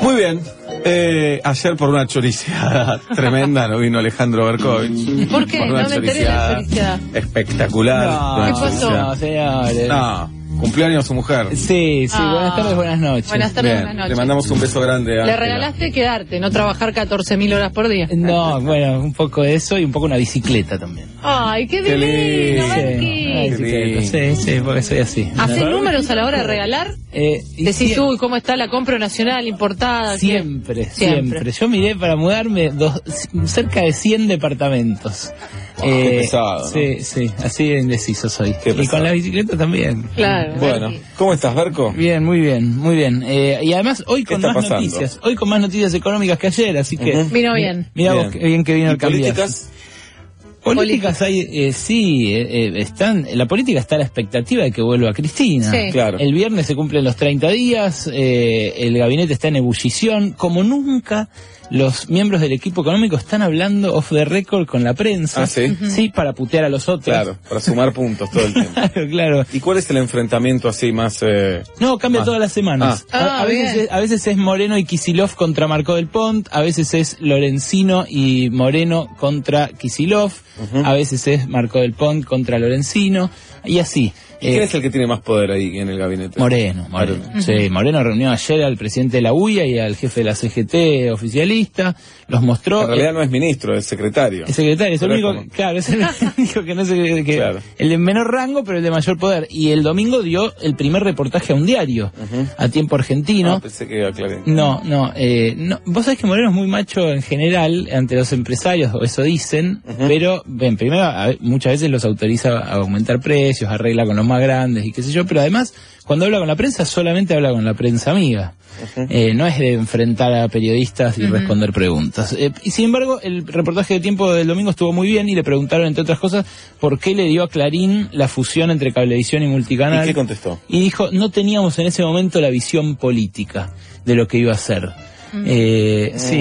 Muy bien. Eh, ayer por una choriciada tremenda no vino Alejandro Berkovich. ¿Por qué? Por una No me enteré de la choriciada. Espectacular. No, Una ¿Qué pasó? No, señores. No, cumpleaños su mujer. Sí, sí, Ah. buenas tardes, buenas noches. Buenas tardes, Bien, buenas noches. le mandamos un beso grande a Le regalaste quedarte, no trabajar 14.000 horas por día. No, bueno, un poco de eso y un poco una bicicleta también. Ay, qué Qué divino, lindo. Sí, sí, sí, porque soy así. ¿Haces números a la hora de regalar? Eh, y Decís, sie- uy, ¿cómo está la compra nacional importada? Siempre, Siempre. siempre, Yo miré para mudarme dos, cerca de 100 departamentos. Eh, qué pesado, ¿no? Sí, sí, así de indeciso soy. Qué y con la bicicleta también. Claro. Bueno. ¿cómo estás, Berco? Bien, muy bien, muy bien. Eh, y además hoy ¿Qué con más pasando? noticias, hoy con más noticias económicas que ayer, así que... Ujú. Vino bien. Mira Bien. vos qué bien que vino ¿Y el cambiazo. políticas? Políticas hay, eh, sí, eh, eh, están, la política está a la expectativa de que vuelva Cristina. Sí. Claro. El viernes se cumplen los 30 días, eh, el gabinete está en ebullición, como nunca los miembros del equipo económico están hablando off the record con la prensa. Ah, ¿sí? Sí, para putear a los otros. Claro, para sumar puntos todo el tiempo. Claro, claro. ¿Y cuál es el enfrentamiento así más... eh, No, cambia todas las semanas. Ah. a, Ah, a veces es, a veces es Moreno y Kisilov contra Marco del Pont, a veces es Lorenzino y Moreno contra Kisilov, a veces es Marco del Pont contra Lorenzino, y así. ¿Y ¿Quién Eh, es el que tiene más poder ahí en el gabinete? Moreno, Moreno. Sí, Moreno reunió ayer al presidente de la UIA y al jefe de la CGT oficialista, los mostró. En realidad no es ministro, es secretario. El secretario, es el es único, como- claro, es el único que no sé, que, Claro. el de menor rango, pero el de mayor poder. Y el domingo dio el primer reportaje a un diario, a tiempo argentino. Ah, pensé que era Clarín. No, no, eh, no. Vos sabés que Moreno es muy macho en general ante los empresarios, o eso dicen, pero, ven, primero, a muchas veces los autoriza a aumentar precios, arregla con los más grandes y qué sé yo, pero además, cuando habla con la prensa, solamente habla con la prensa amiga. Eh, no es de enfrentar a periodistas y responder preguntas. Eh, y sin embargo, el reportaje de tiempo del domingo estuvo muy bien y le preguntaron, entre otras cosas, por qué le dio a Clarín la fusión entre Cablevisión y Multicanal. ¿Y qué contestó? Y dijo, no teníamos en ese momento la visión política de lo que iba a ser. Eh, sí,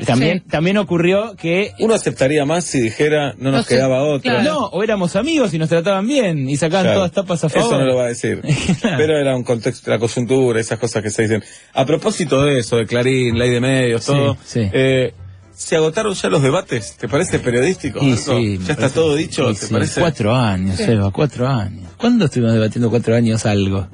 Mm. también, Sí. también ocurrió que... Uno aceptaría más si dijera no nos No sé, quedaba otra. claro. No, o éramos amigos y nos trataban bien y sacaban Claro. todas tapas a favor. Eso no lo va a decir. Claro. Pero era un contexto, la coyuntura, esas cosas que se dicen. A propósito de eso, de Clarín, ley de medios, Sí, todo. sí. eh, ¿Se agotaron ya los debates? ¿Te parece periodístico? Sí, ¿Ya está parece- todo dicho? y ¿Te sí, parece? Cuatro años, Eva, cuatro años. ¿Cuándo estuvimos debatiendo cuatro años algo?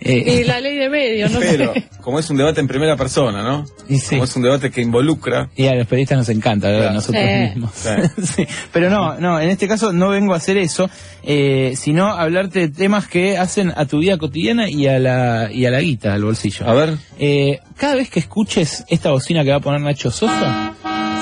Eh, Y la ley de medios, no Pero, sé. como es un debate en primera persona, ¿no? Y sí. Como es un debate que involucra. Y a los periodistas nos encanta, ¿verdad? Claro. nosotros Sí. mismos. Sí. Sí. Pero no, no, en este caso no vengo a hacer eso, eh, sino a hablarte de temas que hacen a tu vida cotidiana y a la, y a la guita, al bolsillo. A ver. Eh, cada vez que escuches esta bocina que va a poner Nacho Sosa,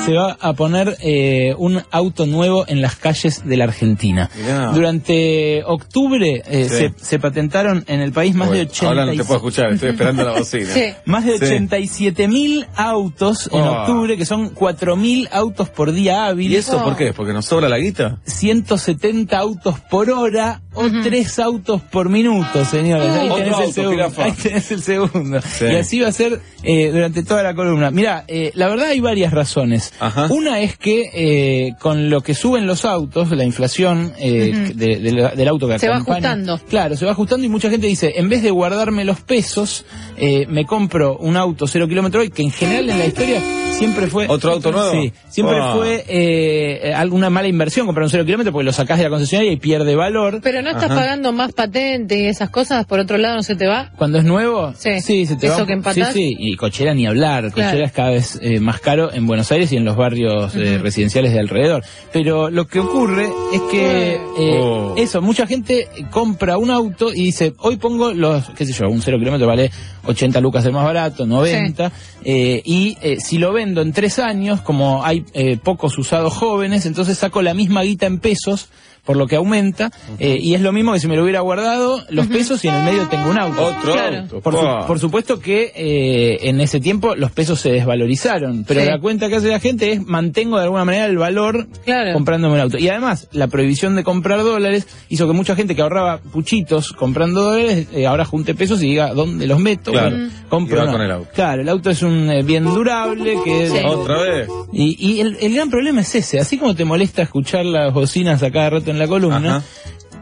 se va a poner eh, un auto nuevo en las calles de la Argentina. Mirá. Durante octubre eh, Sí. se, se patentaron en el país más de Bueno, 80 Ahora no te puedo escuchar, estoy esperando la bocina. Sí. más de Sí. 87 mil autos en Ah. octubre, que son 4 mil autos por día hábil. ¿Y eso por qué? ¿Porque nos sobra la guita? 170 autos por hora o 3 autos por minuto, señores. Ahí tenés, el segundo. Ahí tenés el segundo. Sí. Y así va a ser eh, durante toda la columna. Mira, eh, la verdad hay varias razones. Ajá. Una es que eh, con lo que suben los autos, la inflación eh, de- de la- del auto que Se va acompaña- ajustando. Claro, se va ajustando y mucha gente dice, en vez de guardarme los pesos, eh, me compro un auto cero kilómetro hoy, que en general en la historia siempre fue... ¿Otro auto nuevo? Sí, siempre Ah. fue eh, alguna mala inversión comprar un cero kilómetro porque lo sacás de la concesionaria y pierde valor. Pero no estás Ajá. pagando más patente y esas cosas, por otro lado no se te va. Cuando es nuevo, Sí. se te Eso va. que empatás. Sí, sí, y cochera ni hablar. Claro. Cochera es cada vez eh, más caro en Buenos Aires y en los barrios eh, residenciales de alrededor. Pero lo que ocurre es que eh, Oh. eso, mucha gente compra un auto y dice, hoy pongo los, qué sé yo, un cero kilómetro vale 80 lucas el más barato, 90, eh, y eh, si lo en tres años, como hay eh, pocos usados jóvenes, entonces saco la misma guita en pesos por lo que aumenta, eh, y es lo mismo que si me lo hubiera guardado los pesos y en el medio tengo un auto. Otro Claro. auto. Por, su- pa. por supuesto que eh, en ese tiempo los pesos se desvalorizaron, pero Sí. la cuenta que hace la gente es mantengo de alguna manera el valor Claro. comprándome un auto. Y además, la prohibición de comprar dólares hizo que mucha gente que ahorraba puchitos comprando dólares, eh, ahora junte pesos y diga, ¿dónde los meto? Claro. Bueno, compro con el auto. Claro, el auto es un eh, bien durable que... Sí. ¿Otra vez? Y, y el, el gran problema es ese, así como te molesta escuchar las bocinas a cada rato en la columna, Ajá.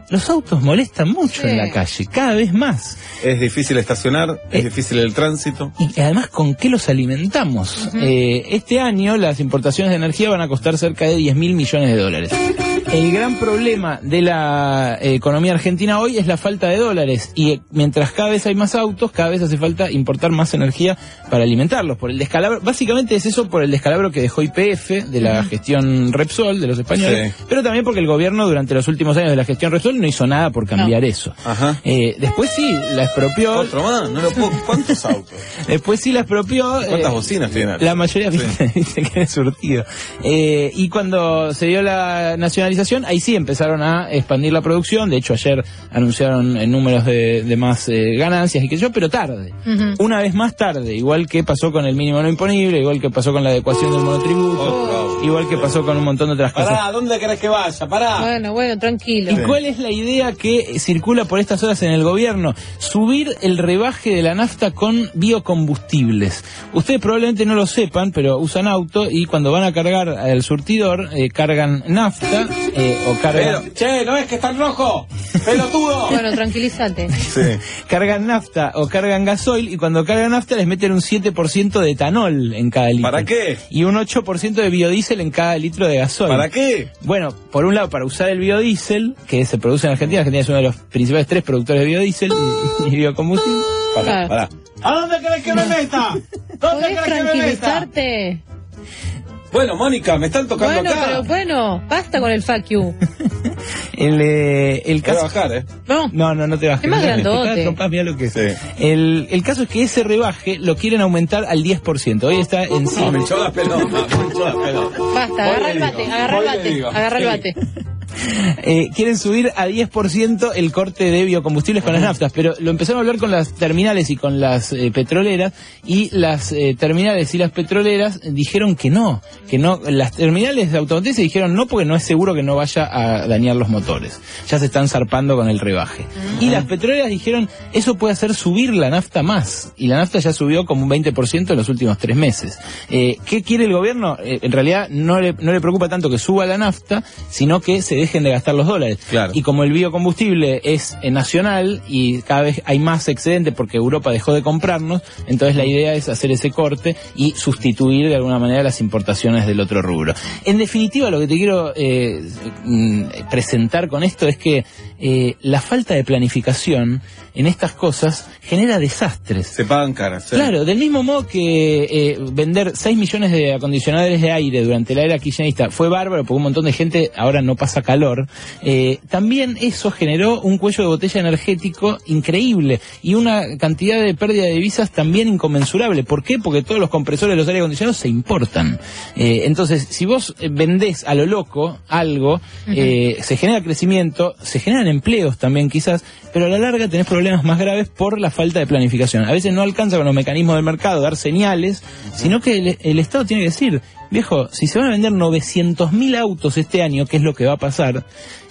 los autos molestan mucho Sí. en la calle, cada vez más. Es difícil estacionar, es Eh. difícil el tránsito. Y además, ¿con qué los alimentamos? Eh, este año las importaciones de energía van a costar cerca de 10 mil millones de dólares. El gran problema de la eh, economía argentina hoy es la falta de dólares y eh, mientras cada vez hay más autos, cada vez hace falta importar más energía para alimentarlos. Por el descalabro, básicamente es eso por el descalabro que dejó IPF de la gestión Repsol de los españoles, Sí. pero también porque el gobierno durante los últimos años de la gestión Repsol no hizo nada por cambiar eso. Ajá. Eh, después sí, la expropió. Otro más, no lo puedo. ¿Cuántos autos? Después sí la expropió. ¿Cuántas eh, bocinas tiene? La mayoría Sí. viste que es surtido. Eh, y cuando se dio la nacionalización, ahí sí empezaron a expandir la producción. De hecho, ayer anunciaron eh, números de, de más eh, ganancias y que yo, pero tarde. Una vez más tarde, igual que pasó con el mínimo no imponible, igual que pasó con la adecuación del monotributo, auto. igual que pasó con un montón de otras cosas. Pará, ¿dónde querés que vaya? Pará. Bueno, bueno, tranquilo. ¿Y cuál es la idea que circula por estas horas en el gobierno? Subir el rebaje de la nafta con biocombustibles. Ustedes probablemente no lo sepan, pero usan auto y cuando van a cargar al surtidor, eh, cargan nafta eh, o cargan... Pero, che, ¿no es que está en rojo? ¡Pelotudo! Bueno, tranquilízate. Sí. Cargan nafta o cargan gasoil y cuando cargan nafta les meten un 7% de etanol en cada litro. ¿Para qué? Y un 8% de biodiesel en cada litro de gasoil. ¿Para qué? Bueno, por un lado, para usar el biodiesel, que se produce en Argentina, Argentina es uno de los principales tres productores de biodiesel y, y biocombustible. Pará, Claro. pará. ¿A dónde querés que me meta? ¿Dónde ¿Podés querés que me meta? tranquilizarte? Bueno, Mónica, me están tocando Bueno, acá. pero bueno, basta con el fuck you. El, eh, el Voy a caso... bajar, ¿eh? No, No, no, no te bajes. Es más grandote. cagas trompadas, mirá lo que es. Sí. El, el caso es que ese rebaje lo quieren aumentar al 10%. Hoy está en No, 100. me echó la pelota, me echó la pelota. basta, agarra el bate, agarra el bate, agarra el Sí. bate. Eh, quieren subir a 10% el corte de biocombustibles con las naftas, pero lo empezaron a hablar con las terminales y con las eh, petroleras y las eh, terminales y las petroleras dijeron que no, que no, las terminales de automotrices dijeron no porque no es seguro que no vaya a dañar los motores. Ya se están zarpando con el rebaje. Y las petroleras dijeron eso puede hacer subir la nafta más y la nafta ya subió como un 20% en los últimos tres meses. Eh, ¿Qué quiere el gobierno? En realidad no le, no le preocupa tanto que suba la nafta, sino que se dejen de gastar los dólares. Claro. Y como el biocombustible es eh, nacional y cada vez hay más excedente porque Europa dejó de comprarnos, entonces la idea es hacer ese corte y sustituir de alguna manera las importaciones del otro rubro. En definitiva, lo que te quiero eh, mm, presentar con esto es que eh, la falta de planificación en estas cosas genera desastres. Se pagan caras. sí. Claro, del mismo modo que eh, vender 6 millones de acondicionadores de aire durante la era kirchnerista fue bárbaro porque un montón de gente ahora no pasa calor, eh, también eso generó un cuello de botella energético increíble y una cantidad de pérdida de divisas también inconmensurable. ¿Por qué? Porque todos los compresores de los aire acondicionados se importan. Eh, entonces, si vos vendés a lo loco algo, eh, se genera crecimiento, se generan empleos también quizás, pero a la larga tenés problemas más graves por la falta de planificación. A veces no alcanza con los mecanismos del mercado dar señales, sino que el, el Estado tiene que decir, viejo, si se van a vender 900.000 autos este año, que es lo que va a pasar,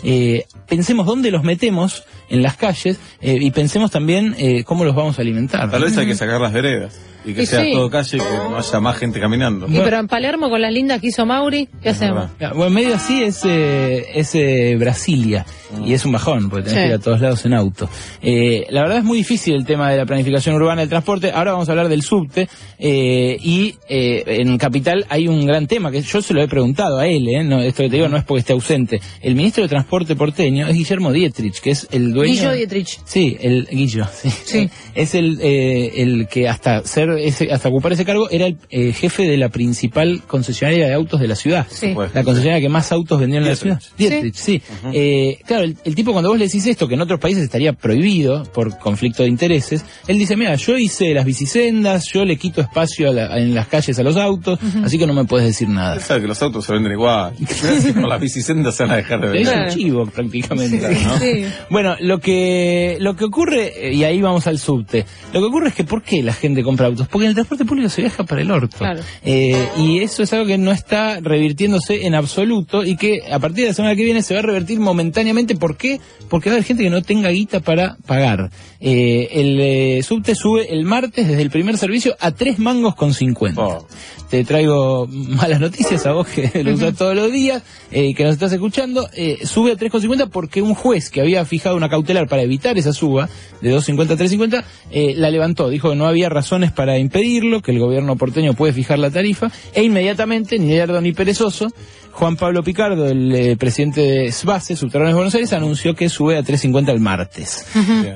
eh, pensemos dónde los metemos en las calles eh, y pensemos también eh, cómo los vamos a alimentar. Tal vez hay que sacar las veredas y que Y sea sí. todo calle y que no haya más gente caminando. Y pero en Palermo con las lindas que hizo Mauri, ¿qué hacemos? verdad. Ah, Bueno, medio así es, eh, es eh, Brasilia y es un bajón porque tenés Sí. que ir a todos lados en auto. Eh, la verdad es muy difícil el tema de la planificación urbana del transporte. Ahora vamos a hablar del subte eh, y eh, en Capital hay un gran tema que yo se lo he preguntado a él, eh, no, esto que te digo no es porque esté ausente. El ministro de Transporte porteño es Guillermo Dietrich, que es el dueño... Guillo Dietrich. Sí, el Guillo, sí. Sí. Es el, eh, el que hasta ser ese, hasta ocupar ese cargo, era el eh, jefe de la principal concesionaria de autos de la ciudad. Sí. Pues, La concesionaria que más autos vendió en la ciudad. Dietrich. Sí. Eh, claro, el, el tipo cuando vos le decís esto, que en otros países estaría prohibido por conflicto de intereses, él dice, mira, yo hice las bicisendas, yo le quito espacio a la- en las calles a los autos, así que no me puedes decir nada. Sabe que los autos se venden igual. Si Con las bicisendas se van a dejar de Es vender. Claro. un chivo prácticamente. ¿no? Sí. Bueno, lo que lo que ocurre, eh, y ahí vamos al subte, lo que ocurre es que ¿por qué la gente compra autos? Porque en el transporte público se viaja para el orto. Claro. Eh, y eso es algo que no está revirtiéndose en absoluto y que a partir de la semana que viene se va a revertir momentáneamente. ¿Por qué? Porque va a haber gente que no tenga guita para pagar. Eh, el eh, subte sube el martes desde el primer servicio a tres mangos con 50. Oh. Te traigo malas noticias a vos que lo usas todos los días eh, y que nos estás escuchando. Eh, sube a 3,50 porque un juez que había fijado una cautelar para evitar esa suba de 2,50 a 3,50 eh, la levantó. Dijo que no había razones para impedirlo, que el gobierno porteño puede fijar la tarifa e inmediatamente, ni lerdo ni perezoso, Juan Pablo Picardo, el eh, presidente de SBACE, Subterráneos de Buenos Aires, anunció que sube a 3,50 el martes.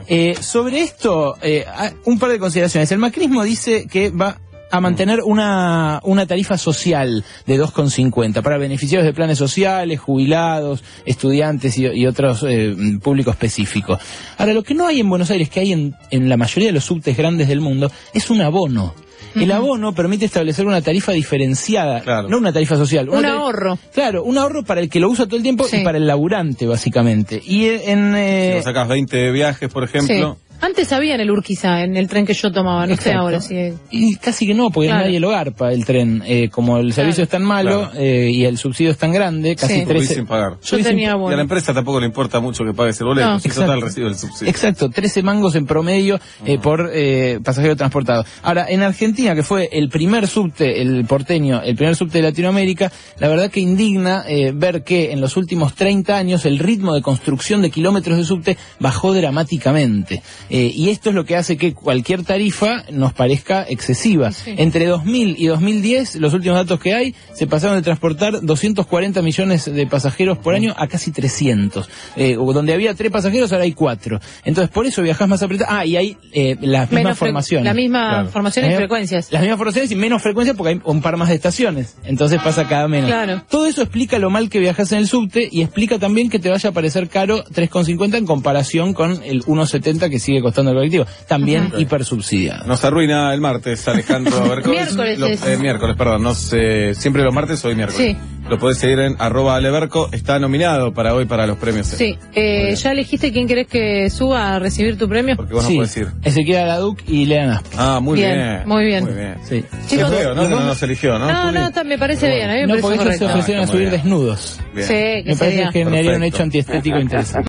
Eh, sobre esto, eh, hay un par de consideraciones. El macrismo dice que va a mantener una, una tarifa social de 2,50 para beneficiarios de planes sociales, jubilados, estudiantes y, y otros eh, públicos específicos. Ahora, lo que no hay en Buenos Aires, que hay en, en la mayoría de los subtes grandes del mundo, es un abono. El abono permite establecer una tarifa diferenciada, Claro. no una tarifa social. Un una ahorro. Claro, un ahorro para el que lo usa todo el tiempo Sí. y para el laburante, básicamente. Y en... Si eh, vos sacás 20 viajes, por ejemplo, Sí. Antes había en el Urquiza, en el tren que yo tomaba, no sé ahora si Y casi que no, porque Claro. nadie lo garpa el tren. Eh, como el servicio Claro. es tan malo Claro. eh, y el subsidio es tan grande, casi Sí. subís 13... sin pagar. yo Subís tenía Y a la bueno. empresa tampoco le importa mucho que pagues el boleto, No. si Exacto. total recibe el subsidio. Exacto, 13 mangos en promedio eh, por eh, pasajero transportado. Ahora, en Argentina, que fue el primer subte, el porteño, el primer subte de Latinoamérica, la verdad que indigna eh, ver que en los últimos 30 años el ritmo de construcción de kilómetros de subte bajó dramáticamente. Eh, y esto es lo que hace que cualquier tarifa nos parezca excesiva. Sí. Entre 2000 y 2010, los últimos datos que hay, se pasaron de transportar 240 millones de pasajeros por año a casi 300. Eh, donde había tres pasajeros, ahora hay cuatro. Entonces, por eso viajás más apretado. Ah, y hay eh, las mismas formaciones. La misma Claro. formación y Eh, frecuencias. Las mismas formaciones y menos frecuencia porque hay un par más de estaciones. Entonces pasa cada menos. Claro. Todo eso explica lo mal que viajas en el subte y explica también que te vaya a parecer caro 3,50 en comparación con el 1,70 que sigue costando el colectivo. También Ajá. hipersubsidiado. Nos arruina el martes, Alejandro. A ver, Miércoles lo- eh, miércoles, perdón. No sé, siempre los martes, hoy miércoles. Sí. Lo podés seguir en arroba aleberco. Está nominado para hoy para los premios. Sí. Eh, ¿Ya elegiste quién querés que suba a recibir tu premio? Porque vos Sí, no podés ir. Ezequiel Araduc y Lean Asp. Ah, muy bien. Bien, muy bien. Muy bien. Sí. Chicos, feo, ¿no? no nos eligió, ¿no? No, no, está- me parece bien. A mí me No, parece porque ellos se ofrecieron a Ah, subir bien. desnudos. Bien. Sí, que Me parece sería. que generaría un hecho antiestético interesante.